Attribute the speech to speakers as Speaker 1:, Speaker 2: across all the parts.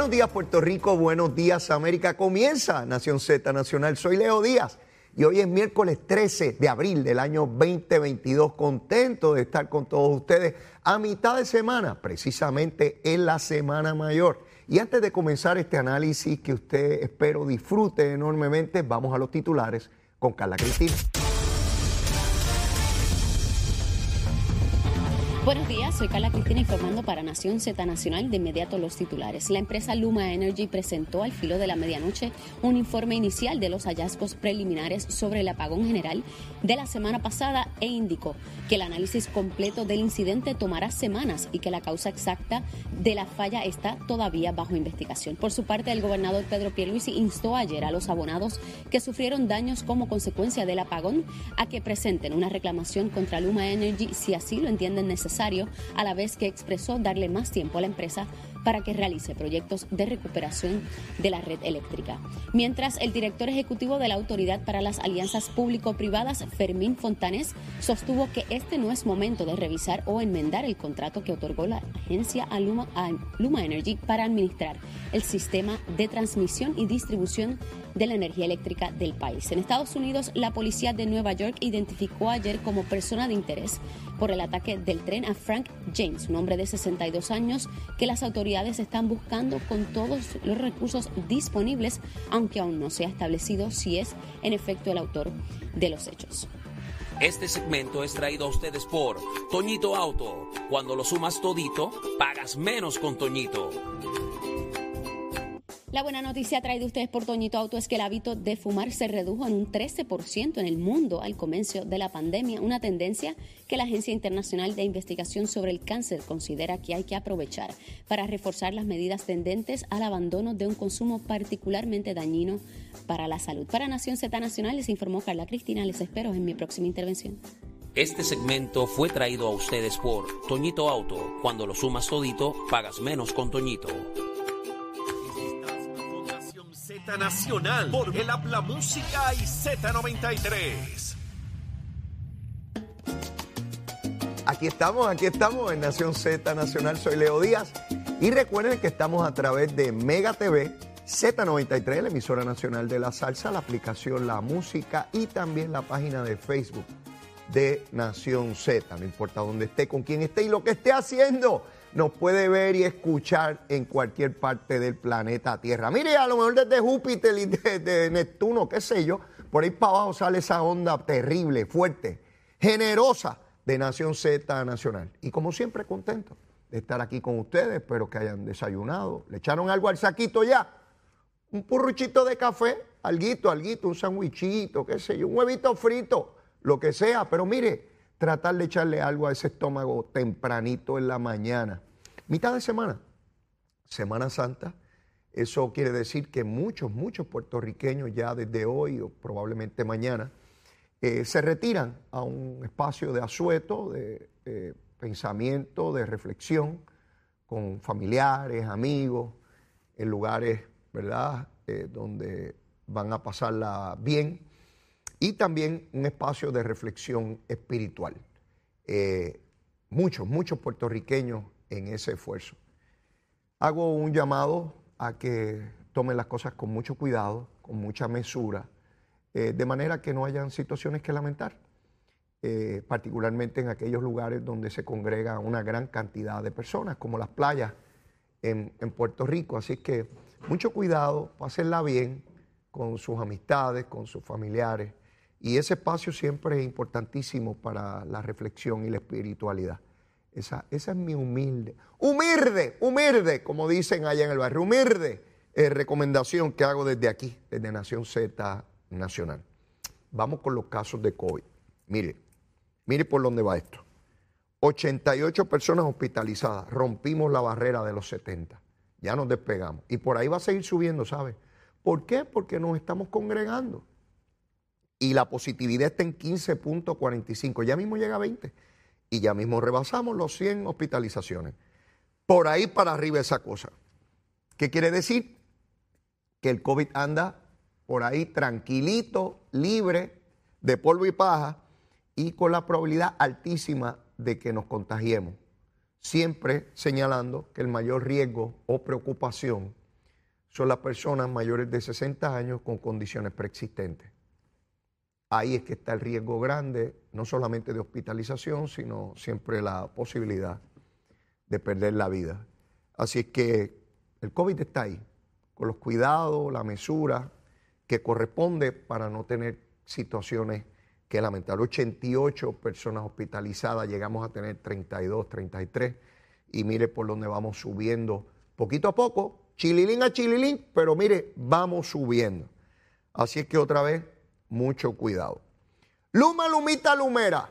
Speaker 1: Buenos días Puerto Rico, buenos días América. Comienza Nación Z Nacional. Soy Leo Díaz y hoy es miércoles 13 de abril del año 2022. Contento de estar con todos ustedes a mitad de semana, precisamente en la Semana Mayor. Y antes de comenzar este análisis que usted espero disfrute enormemente, vamos a los titulares con Carla Cristina.
Speaker 2: Buenos días, soy Carla Cristina informando para Nación Z Nacional de inmediato los titulares. La empresa Luma Energy presentó al filo de la medianoche un informe inicial de los hallazgos preliminares sobre el apagón general de la semana pasada e indicó que el análisis completo del incidente tomará semanas y que la causa exacta de la falla está todavía bajo investigación. Por su parte, el gobernador Pedro Pierluisi instó ayer a los abonados que sufrieron daños como consecuencia del apagón a que presenten una reclamación contra Luma Energy si así lo entienden necesario a la vez que expresó darle más tiempo a la empresa para que realice proyectos de recuperación de la red eléctrica. Mientras el director ejecutivo de la Autoridad para las Alianzas Público-Privadas, Fermín Fontanés, sostuvo que este no es momento de revisar o enmendar el contrato que otorgó la agencia a Luma, a Luma Energy para administrar el sistema de transmisión y distribución de la energía eléctrica del país. En Estados Unidos, la policía de Nueva York identificó ayer como persona de interés por el ataque del tren a Frank James, un hombre de 62 años que las autoridades están buscando con todos los recursos disponibles, aunque aún no se ha establecido si es en efecto el autor de los hechos.
Speaker 3: Este segmento es traído a ustedes por Toñito Auto. Cuando lo sumas todito, pagas menos con Toñito.
Speaker 2: La buena noticia traída ustedes por Toñito Auto es que el hábito de fumar se redujo en un 13% en el mundo al comienzo de la pandemia, una tendencia que la Agencia Internacional de Investigación sobre el Cáncer considera que hay que aprovechar para reforzar las medidas tendentes al abandono de un consumo particularmente dañino para la salud. Para Nación Z Nacional les informó Carla Cristina, les espero en mi próxima intervención.
Speaker 3: Este segmento fue traído a ustedes por Toñito Auto. Cuando lo sumas todito, pagas menos con Toñito.
Speaker 4: Nacional por el Habla Música y Z93.
Speaker 1: Aquí estamos, aquí estamos en Nación Z Nacional. Soy Leo Díaz. Y recuerden que estamos a través de Mega TV, Z93, la emisora nacional de la salsa, la aplicación La Música y también la página de Facebook de Nación Z. No importa dónde esté, con quién esté y lo que esté haciendo nos puede ver y escuchar en cualquier parte del planeta Tierra. Mire, a lo mejor desde Júpiter y desde Neptuno, qué sé yo, por ahí para abajo sale esa onda terrible, fuerte, generosa de Nación Z Nacional. Y como siempre, contento de estar aquí con ustedes. Espero que hayan desayunado. ¿Le echaron algo al saquito ya? Un purruchito de café, alguito, alguito, un sandwichito, qué sé yo, un huevito frito, lo que sea. Pero mire, tratar de echarle algo a ese estómago tempranito en la mañana. Mitad de semana, Semana Santa. Eso quiere decir que muchos, muchos puertorriqueños ya desde hoy o probablemente mañana eh, se retiran a un espacio de asueto, de eh, pensamiento, de reflexión con familiares, amigos, en lugares, ¿verdad?, eh, donde van a pasarla bien y también un espacio de reflexión espiritual. Eh, muchos, muchos puertorriqueños en ese esfuerzo. Hago un llamado a que tomen las cosas con mucho cuidado, con mucha mesura, eh, de manera que no hayan situaciones que lamentar, eh, particularmente en aquellos lugares donde se congrega una gran cantidad de personas, como las playas en, en Puerto Rico. Así que mucho cuidado, pásenla bien con sus amistades, con sus familiares y ese espacio siempre es importantísimo para la reflexión y la espiritualidad. Esa, esa es mi humilde, humilde, humilde, como dicen allá en el barrio, humilde eh, recomendación que hago desde aquí, desde Nación Z Nacional. Vamos con los casos de COVID. Mire, mire por dónde va esto. 88 personas hospitalizadas, rompimos la barrera de los 70, ya nos despegamos. Y por ahí va a seguir subiendo, ¿sabe? ¿Por qué? Porque nos estamos congregando y la positividad está en 15.45. Ya mismo llega a 20 y ya mismo rebasamos los 100 hospitalizaciones. Por ahí para arriba esa cosa. ¿Qué quiere decir? Que el COVID anda por ahí tranquilito, libre de polvo y paja y con la probabilidad altísima de que nos contagiemos. Siempre señalando que el mayor riesgo o preocupación son las personas mayores de 60 años con condiciones preexistentes. Ahí es que está el riesgo grande, no solamente de hospitalización, sino siempre la posibilidad de perder la vida. Así es que el COVID está ahí, con los cuidados, la mesura que corresponde para no tener situaciones que lamentar. 88 personas hospitalizadas, llegamos a tener 32, 33, y mire por dónde vamos subiendo poquito a poco, chililín a chililín, pero mire, vamos subiendo. Así es que otra vez, mucho cuidado. Luma, Lumita, Lumera.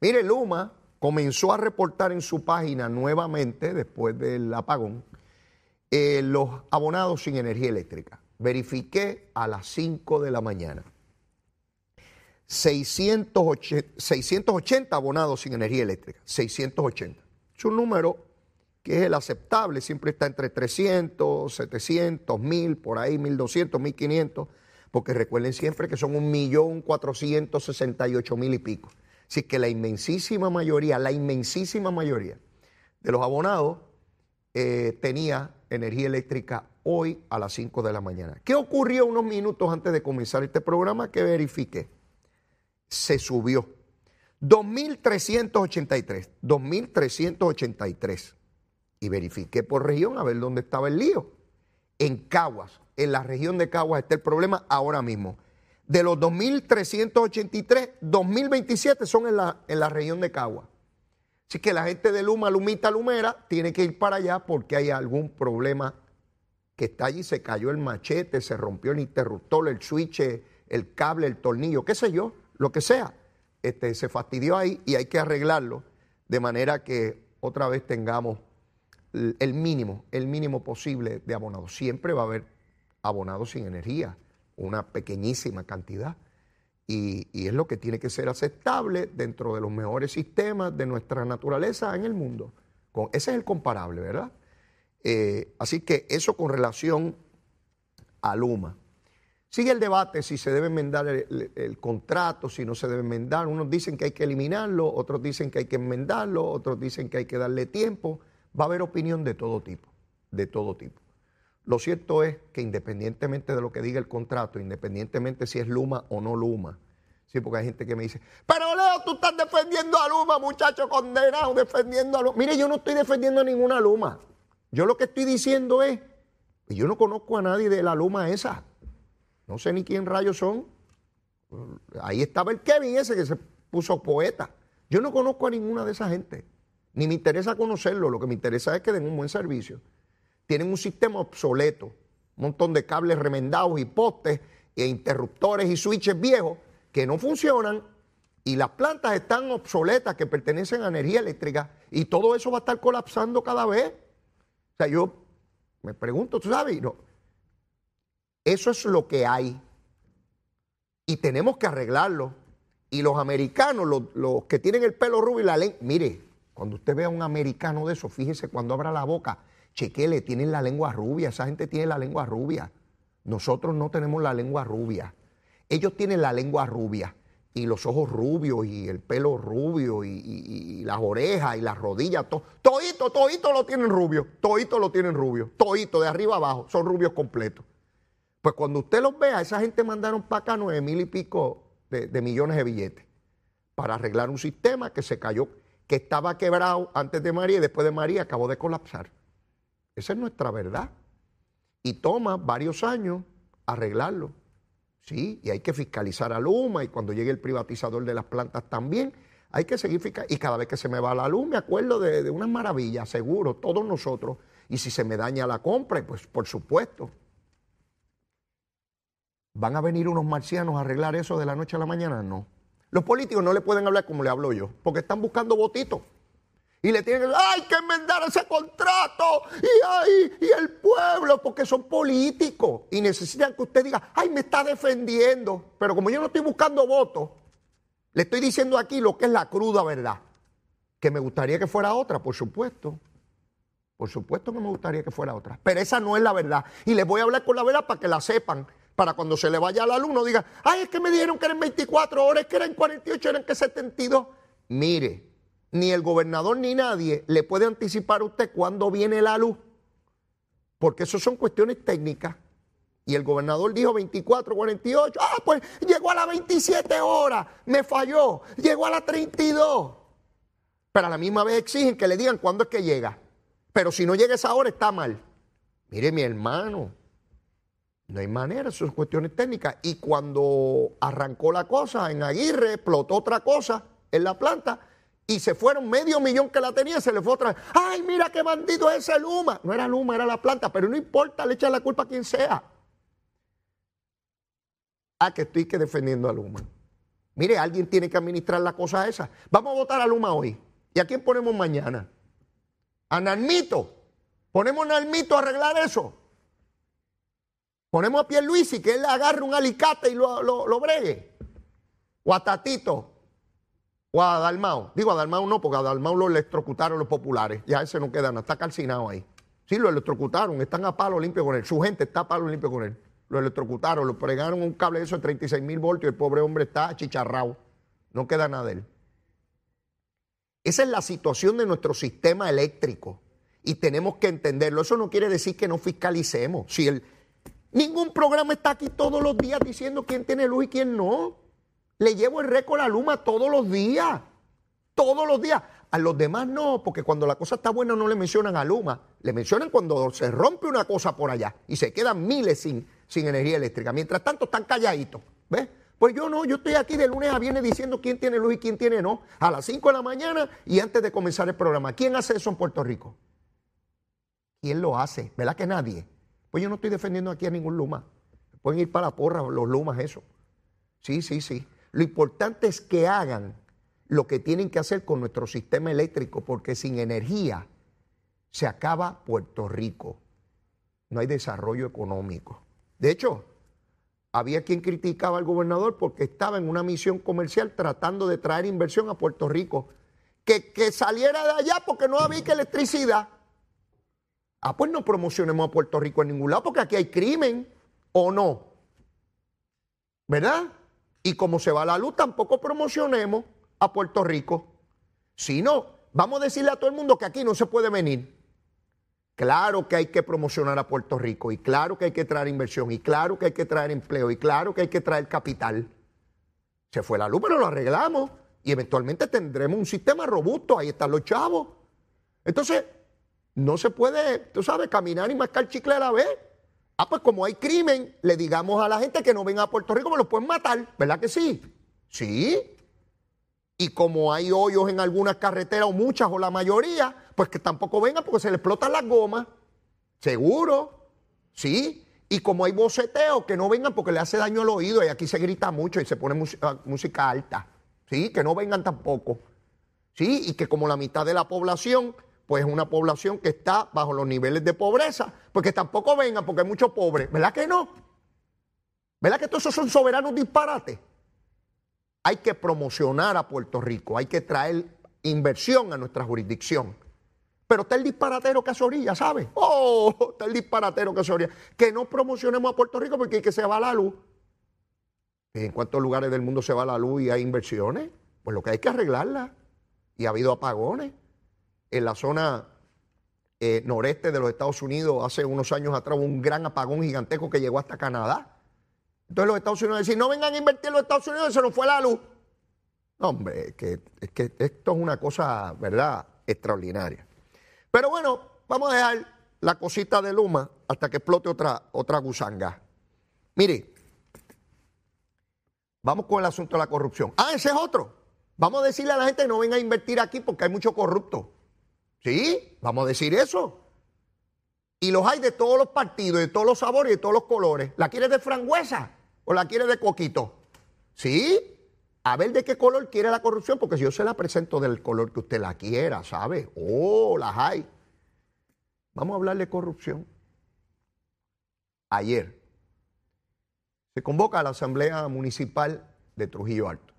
Speaker 1: Mire, Luma comenzó a reportar en su página nuevamente, después del apagón, eh, los abonados sin energía eléctrica. Verifiqué a las 5 de la mañana. 680, 680 abonados sin energía eléctrica. 680. Es un número que es el aceptable, siempre está entre 300, 700, 1000, por ahí 1200, 1500, porque recuerden siempre que son 1.468.000 y pico. Así que la inmensísima mayoría, la inmensísima mayoría de los abonados eh, tenía energía eléctrica hoy a las 5 de la mañana. ¿Qué ocurrió unos minutos antes de comenzar este programa que verifiqué? Se subió. 2.383, 2.383 y verifiqué por región a ver dónde estaba el lío. En Caguas, en la región de Caguas está el problema ahora mismo. De los 2.383, 2.027 son en la, en la región de Caguas. Así que la gente de Luma, Lumita, Lumera, tiene que ir para allá porque hay algún problema que está allí. Se cayó el machete, se rompió el interruptor, el switch, el cable, el tornillo, qué sé yo, lo que sea. Este, se fastidió ahí y hay que arreglarlo de manera que otra vez tengamos el mínimo, el mínimo posible de abonados. Siempre va a haber abonados sin energía, una pequeñísima cantidad. Y, es lo que tiene que ser aceptable dentro de los mejores sistemas de nuestra naturaleza en el mundo. Con, ese es el comparable, ¿verdad? Eh, así que eso con relación a Luma. Sigue el debate si se debe enmendar el, contrato, si no se debe enmendar. Unos dicen que hay que eliminarlo, otros dicen que hay que enmendarlo, otros dicen que hay que darle tiempo va a haber opinión de todo tipo, de todo tipo. Lo cierto es que independientemente de lo que diga el contrato, independientemente si es Luma o no Luma, sí, porque hay gente que me dice, pero Leo, tú estás defendiendo a Luma, muchacho condenado, defendiendo a Luma. Mire, yo no estoy defendiendo a ninguna Luma. Yo lo que estoy diciendo es, yo no conozco a nadie de la Luma esa. No sé ni quién rayos son. Ahí estaba el Kevin ese que se puso poeta. Yo no conozco a ninguna de esa gente ni me interesa conocerlo, lo que me interesa es que den un buen servicio. Tienen un sistema obsoleto, un montón de cables remendados y postes e interruptores y switches viejos que no funcionan y las plantas están obsoletas que pertenecen a energía eléctrica y todo eso va a estar colapsando cada vez. O sea, yo me pregunto, ¿tú sabes? Eso es lo que hay y tenemos que arreglarlo. Y los americanos, los, los que tienen el pelo rubio y la lengua, mire, cuando usted vea a un americano de eso, fíjese cuando abra la boca, chequele, tienen la lengua rubia, esa gente tiene la lengua rubia. Nosotros no tenemos la lengua rubia. Ellos tienen la lengua rubia y los ojos rubios y el pelo rubio y, las orejas y las rodillas, todo, todito, todito lo tienen rubio, todito lo tienen rubio, todito, de arriba abajo, son rubios completos. Pues cuando usted los vea, esa gente mandaron para acá nueve mil y pico de millones de billetes para arreglar un sistema que se cayó que estaba quebrado antes de María y después de María acabó de colapsar. Esa es nuestra verdad. Y toma varios años arreglarlo. Sí, y hay que fiscalizar a Luma y cuando llegue el privatizador de las plantas también, hay que seguir fiscalizando. Y cada vez que se me va la luz me acuerdo de, de unas maravillas, seguro, todos nosotros. Y si se me daña la compra, pues por supuesto. ¿Van a venir unos marcianos a arreglar eso de la noche a la mañana? No. Los políticos no le pueden hablar como le hablo yo, porque están buscando votitos. Y le tienen que hay que enmendar ese contrato. Y, ay, y el pueblo, porque son políticos. Y necesitan que usted diga, ay, me está defendiendo. Pero como yo no estoy buscando votos, le estoy diciendo aquí lo que es la cruda verdad. Que me gustaría que fuera otra, por supuesto. Por supuesto que me gustaría que fuera otra. Pero esa no es la verdad. Y les voy a hablar con la verdad para que la sepan para cuando se le vaya al alumno diga, ay, es que me dijeron que eran 24 horas, es que eran 48, eran que 72. Mire, ni el gobernador ni nadie le puede anticipar a usted cuándo viene la luz. porque eso son cuestiones técnicas. Y el gobernador dijo 24, 48. Ah, pues llegó a las 27 horas, me falló. Llegó a las 32. Pero a la misma vez exigen que le digan cuándo es que llega. Pero si no llega esa hora, está mal. Mire, mi hermano, no hay manera, son cuestiones técnicas. Y cuando arrancó la cosa en Aguirre, explotó otra cosa en la planta y se fueron medio millón que la tenía, se le fue otra vez. ¡Ay, mira qué bandido es ese Luma! No era Luma, era la planta, pero no importa, le echan la culpa a quien sea. Ah, que estoy que defendiendo a Luma. Mire, alguien tiene que administrar la cosa esa. Vamos a votar a Luma hoy. ¿Y a quién ponemos mañana? A Nalmito. Ponemos a Nalmito a arreglar eso. Ponemos a y que él agarre un alicate y lo, lo, bregue. O a Tatito. O a Dalmao. Digo a no, porque a lo electrocutaron los populares. Ya ese no queda nada, está calcinado ahí. Sí, lo electrocutaron, están a palo limpio con él. Su gente está a palo limpio con él lo electrocutaron, lo pregaron un cable de eso de 36 mil voltios y el pobre hombre está chicharrado. No queda nada de él. Esa es la situación de nuestro sistema eléctrico y tenemos que entenderlo. Eso no quiere decir que no fiscalicemos. Si el, ningún programa está aquí todos los días diciendo quién tiene luz y quién no. Le llevo el récord a Luma todos los días. Todos los días. A los demás no, porque cuando la cosa está buena no le mencionan a Luma. Le mencionan cuando se rompe una cosa por allá y se quedan miles sin, sin energía eléctrica. Mientras tanto están calladitos. ¿Ves? Pues yo no, yo estoy aquí de lunes a viernes diciendo quién tiene luz y quién tiene no. A las 5 de la mañana y antes de comenzar el programa. ¿Quién hace eso en Puerto Rico? ¿Quién lo hace? ¿Verdad que nadie? Pues yo no estoy defendiendo aquí a ningún Luma. Pueden ir para la porra los Lumas, eso. Sí, sí, sí. Lo importante es que hagan lo que tienen que hacer con nuestro sistema eléctrico, porque sin energía se acaba Puerto Rico. No hay desarrollo económico. De hecho, había quien criticaba al gobernador porque estaba en una misión comercial tratando de traer inversión a Puerto Rico. Que, que saliera de allá porque no había electricidad. Ah, pues no promocionemos a Puerto Rico en ningún lado porque aquí hay crimen o no. ¿Verdad? Y como se va la luz, tampoco promocionemos a Puerto Rico. Si no, vamos a decirle a todo el mundo que aquí no se puede venir. Claro que hay que promocionar a Puerto Rico y claro que hay que traer inversión y claro que hay que traer empleo y claro que hay que traer capital. Se fue la luz, pero lo arreglamos y eventualmente tendremos un sistema robusto. Ahí están los chavos. Entonces, no se puede, tú sabes, caminar y mascar chicle a la vez. Ah, pues como hay crimen, le digamos a la gente que no venga a Puerto Rico, me los pueden matar, ¿verdad que sí? Sí. Y como hay hoyos en algunas carreteras, o muchas, o la mayoría, pues que tampoco vengan porque se le explotan las gomas. Seguro, ¿sí? Y como hay boceteo, que no vengan porque le hace daño al oído y aquí se grita mucho y se pone música, música alta. ¿Sí? Que no vengan tampoco. ¿Sí? Y que como la mitad de la población, pues es una población que está bajo los niveles de pobreza, porque tampoco vengan porque hay muchos pobres. ¿Verdad que no? ¿Verdad que todos esos son soberanos disparates? Hay que promocionar a Puerto Rico, hay que traer inversión a nuestra jurisdicción. Pero está el disparatero que se orilla, ¿sabe? Oh, está el disparatero que se orilla. Que no promocionemos a Puerto Rico porque hay que se va la luz. ¿En cuántos lugares del mundo se va la luz y hay inversiones? Pues lo que hay que arreglarla. Y ha habido apagones. En la zona eh, noreste de los Estados Unidos, hace unos años atrás, un gran apagón gigantesco que llegó hasta Canadá. Entonces los Estados Unidos decían, no vengan a invertir en los Estados Unidos, se nos fue la luz. Hombre, que esto es una cosa, ¿verdad?, extraordinaria. Pero bueno, vamos a dejar la cosita de Luma hasta que explote otra, otra gusanga. Mire, vamos con el asunto de la corrupción. Ah, ese es otro. Vamos a decirle a la gente que no venga a invertir aquí porque hay mucho corrupto. ¿Sí? Vamos a decir eso. Y los hay de todos los partidos, de todos los sabores y de todos los colores. ¿La quiere de frangüesa o la quiere de coquito? ¿Sí? A ver de qué color quiere la corrupción, porque si yo se la presento del color que usted la quiera, ¿sabe? Oh, las hay. Vamos a hablar de corrupción. Ayer se convoca a la Asamblea Municipal de Trujillo Alto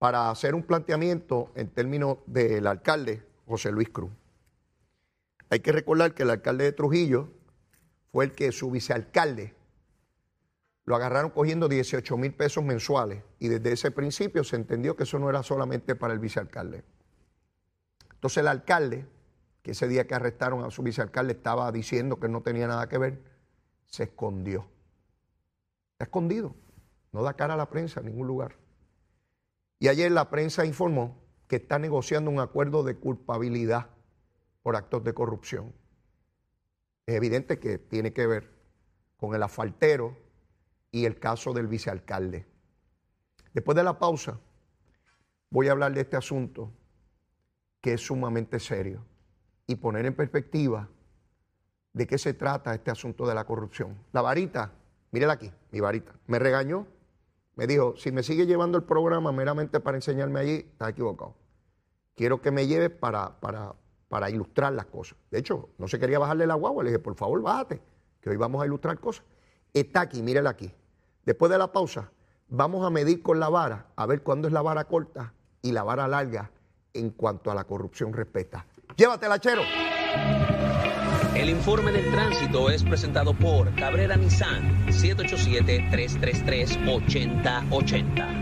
Speaker 1: para hacer un planteamiento en términos del alcalde José Luis Cruz. Hay que recordar que el alcalde de Trujillo fue el que su vicealcalde lo agarraron cogiendo 18 mil pesos mensuales y desde ese principio se entendió que eso no era solamente para el vicealcalde. Entonces el alcalde que ese día que arrestaron a su vicealcalde estaba diciendo que no tenía nada que ver, se escondió. Está escondido, no da cara a la prensa en ningún lugar. Y ayer la prensa informó que está negociando un acuerdo de culpabilidad por actos de corrupción. Es evidente que tiene que ver con el asfaltero y el caso del vicealcalde. Después de la pausa, voy a hablar de este asunto que es sumamente serio y poner en perspectiva de qué se trata este asunto de la corrupción. La varita, mírela aquí, mi varita, me regañó, me dijo, si me sigue llevando el programa meramente para enseñarme allí, está equivocado. Quiero que me lleve para, para, para ilustrar las cosas. De hecho, no se quería bajarle la guagua, le dije, por favor, bájate, que hoy vamos a ilustrar cosas. Está aquí, mírela aquí. Después de la pausa, vamos a medir con la vara, a ver cuándo es la vara corta y la vara larga en cuanto a la corrupción respeta. Llévatela, chero.
Speaker 3: El informe del tránsito es presentado por Cabrera Nissan 787-333-8080.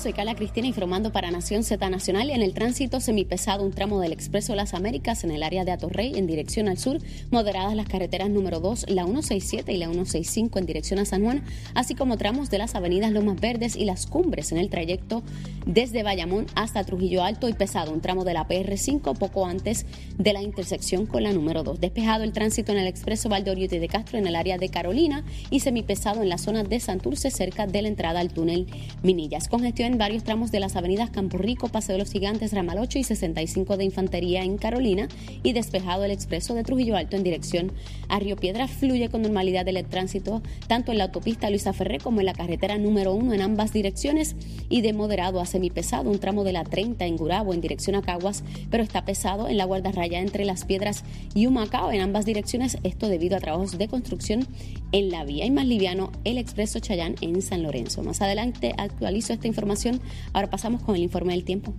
Speaker 2: Soy Carla Cristina informando para Nación Z Nacional. En el tránsito semipesado, un tramo del Expreso Las Américas en el área de Atorrey en dirección al sur, moderadas las carreteras número 2, la 167 y la 165 en dirección a San Juan, así como tramos de las avenidas Lomas Verdes y las Cumbres en el trayecto desde Bayamón hasta Trujillo Alto y pesado, un tramo de la PR5 poco antes de la intersección con la número 2. Despejado el tránsito en el Expreso Valdeoriote de Castro en el área de Carolina y semipesado en la zona de Santurce cerca de la entrada al túnel Minilla. Congestión varios tramos de las avenidas Campo Rico, Paseo de los Gigantes, Ramal 8 y 65 de Infantería en Carolina y despejado el expreso de Trujillo Alto en dirección a Río Piedra. Fluye con normalidad el tránsito tanto en la autopista Luisa Ferré como en la carretera número 1 en ambas direcciones y de moderado a semipesado un tramo de la 30 en Gurabo en dirección a Caguas, pero está pesado en la guardarraya entre Las Piedras y Humacao en ambas direcciones, esto debido a trabajos de construcción en la vía y más liviano el expreso Chayán en San Lorenzo. Más adelante actualizo esta información. Ahora pasamos con el informe del tiempo.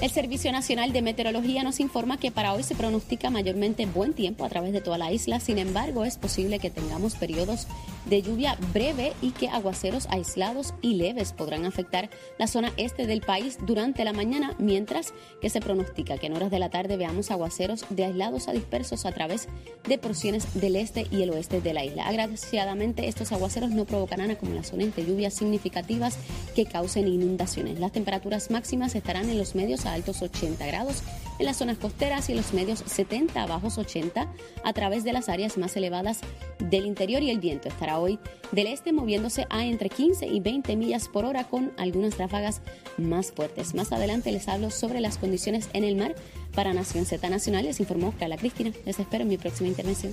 Speaker 2: El Servicio Nacional de Meteorología nos informa que para hoy se pronostica mayormente buen tiempo a través de toda la isla. Sin embargo, es posible que tengamos periodos de lluvia breve y que aguaceros aislados y leves podrán afectar la zona este del país durante la mañana, mientras que se pronostica que en horas de la tarde veamos aguaceros de aislados a dispersos a través de porciones del este y el oeste de la isla. Agraciadamente, estos aguaceros no provocarán acumulaciones de lluvias significativas que causen inundaciones. Las temperaturas máximas estarán en los medios altos 80 grados, en las zonas costeras y en los medios 70 a bajos 80 a través de las áreas más elevadas del interior y el viento estará hoy del este moviéndose a entre 15 y 20 millas por hora con algunas ráfagas más fuertes. Más adelante les hablo sobre las condiciones en el mar. Para Nación Z Nacional les informó Carla Cristina. Les espero en mi próxima intervención.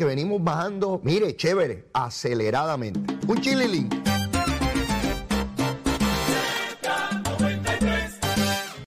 Speaker 1: que venimos bajando, mire, chévere, aceleradamente. Un chililín.